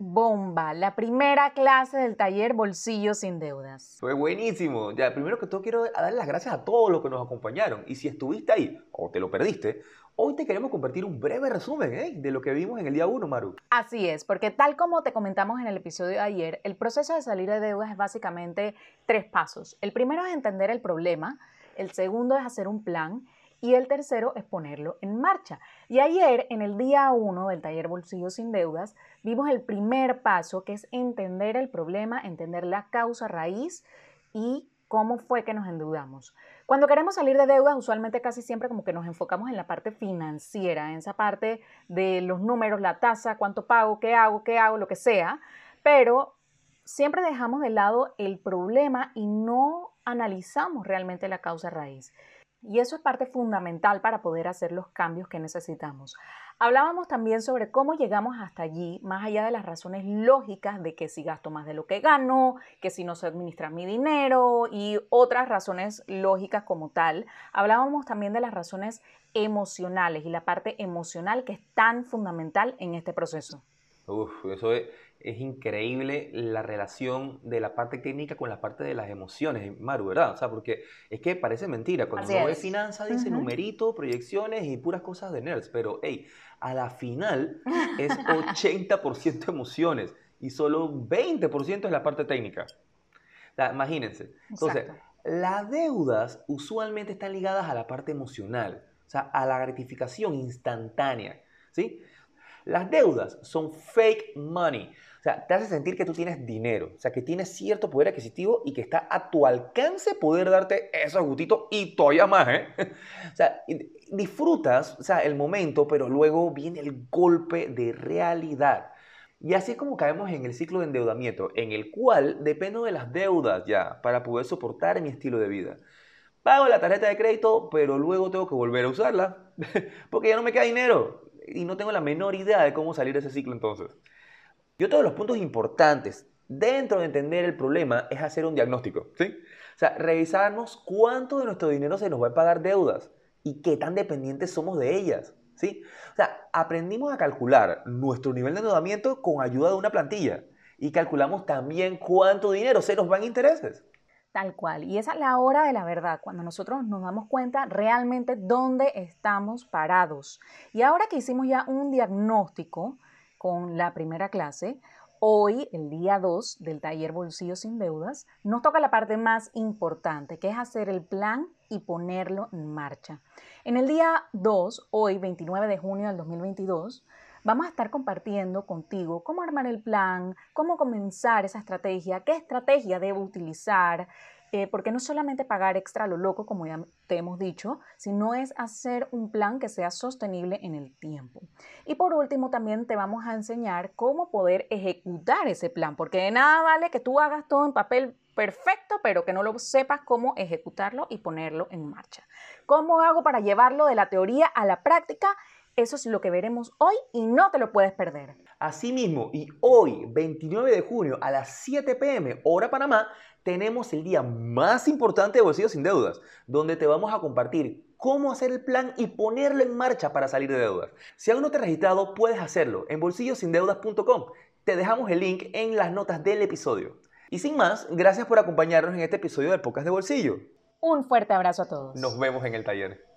bomba. La primera clase del taller Bolsillo sin Deudas. Fue buenísimo. Ya, primero que todo quiero darle las gracias a todos los que nos acompañaron. Y si estuviste ahí o te lo perdiste, hoy te queremos compartir un breve resumen ¿eh? de lo que vimos en el día 1, Maru. Así es, porque tal como te comentamos en el episodio de ayer, el proceso de salir de deudas es básicamente tres pasos. El primero es entender el problema, el segundo es hacer un plan y el tercero es ponerlo en marcha. Y ayer, en el día 1 del taller Bolsillo sin Deudas, vimos el primer paso, que es entender el problema, entender la causa raíz y cómo fue que nos endeudamos. Cuando queremos salir de deudas, usualmente casi siempre como que nos enfocamos en la parte financiera, en esa parte de los números, la tasa, cuánto pago, qué hago, qué hago, lo que sea, pero siempre dejamos de lado el problema y no analizamos realmente la causa raíz. Y eso es parte fundamental para poder hacer los cambios que necesitamos. Hablábamos también sobre cómo llegamos hasta allí, más allá de las razones lógicas de que si gasto más de lo que gano, que si no se administra mi dinero y otras razones lógicas como tal. Hablábamos también de las razones emocionales y la parte emocional que es tan fundamental en este proceso. Uf, eso es, es increíble la relación de la parte técnica con la parte de las emociones, Maru, ¿verdad? O sea, porque es que parece mentira. Cuando uno ve finanzas dice numerito, proyecciones y puras cosas de nerds, pero hey, a la final es 80% emociones y solo 20% es la parte técnica. O sea, imagínense. Entonces, las deudas usualmente están ligadas a la parte emocional, o sea, a la gratificación instantánea, ¿sí? Las deudas son fake money. O sea, te hace sentir que tú tienes dinero, o sea, que tienes cierto poder adquisitivo y que está a tu alcance poder darte esos gustitos y todavía más, ¿eh? O sea, disfrutas, o sea, el momento, pero luego viene el golpe de realidad. Y así es como caemos en el ciclo de endeudamiento, en el cual dependo de las deudas ya para poder soportar mi estilo de vida. Pago la tarjeta de crédito, pero luego tengo que volver a usarla, porque ya no me queda dinero y no tengo la menor idea de cómo salir de ese ciclo entonces. Y otro de los puntos importantes dentro de entender el problema es hacer un diagnóstico, ¿sí? O sea, revisarnos cuánto de nuestro dinero se nos va a pagar deudas y qué tan dependientes somos de ellas, ¿sí? O sea, aprendimos a calcular nuestro nivel de endeudamiento con ayuda de una plantilla y calculamos también cuánto dinero se nos va en intereses. Tal cual. Y esa es la hora de la verdad, cuando nosotros nos damos cuenta realmente dónde estamos parados. Y ahora que hicimos ya un diagnóstico, con la primera clase. Hoy, el día 2 del taller Bolsillo sin Deudas, nos toca la parte más importante, que es hacer el plan y ponerlo en marcha. En el día 2, hoy, 29 de junio del 2022, vamos a estar compartiendo contigo cómo armar el plan, cómo comenzar esa estrategia, qué estrategia debo utilizar, eh, porque no solamente pagar extra lo loco, como ya te hemos dicho, sino es hacer un plan que sea sostenible en el tiempo. Y por último, también te vamos a enseñar cómo poder ejecutar ese plan, porque de nada vale que tú hagas todo en papel perfecto, pero que no lo sepas cómo ejecutarlo y ponerlo en marcha. ¿Cómo hago para llevarlo de la teoría a la práctica? Eso es lo que veremos hoy y no te lo puedes perder. Asimismo, y hoy, 29 de junio, a las 7 pm, hora Panamá, tenemos el día más importante de Bolsillo sin Deudas, donde te vamos a compartir cómo hacer el plan y ponerlo en marcha para salir de deudas. Si aún no te has registrado, puedes hacerlo en bolsillosindeudas.com. Te dejamos el link en las notas del episodio. Y sin más, gracias por acompañarnos en este episodio del Podcast de Bolsillo. Un fuerte abrazo a todos. Nos vemos en el taller.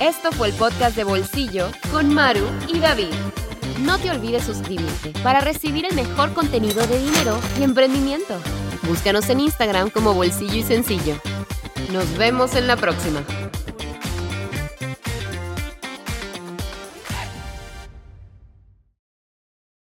Esto fue el podcast de Bolsillo con Maru y David. No te olvides suscribirte para recibir el mejor contenido de dinero y emprendimiento. Búscanos en Instagram como Bolsillo y Sencillo. Nos vemos en la próxima.